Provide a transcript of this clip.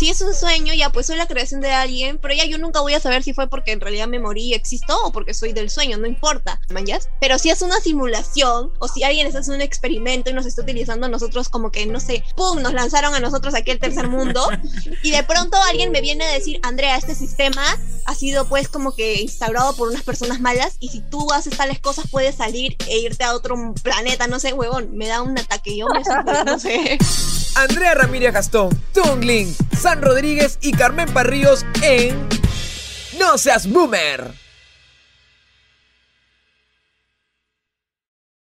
si es un sueño, ya pues soy la creación de alguien, pero ya yo nunca voy a saber si fue porque en realidad me morí y existo o porque soy del sueño, no importa, ¿manjas? Pero si es una simulación o si alguien está haciendo un experimento y nos está utilizando a nosotros como que, no sé, ¡pum! Nos lanzaron a nosotros aquí al tercer mundo y de pronto alguien me viene a decir, Andrea, este sistema ha sido pues como que instaurado por unas personas malas y si tú haces tales cosas puedes salir e irte a otro planeta, no sé, huevón, me da un ataque, yo no sé. Andrea Ramírez Gastón, Tungling, San Rodríguez y Carmen Parríos en No Seas Boomer.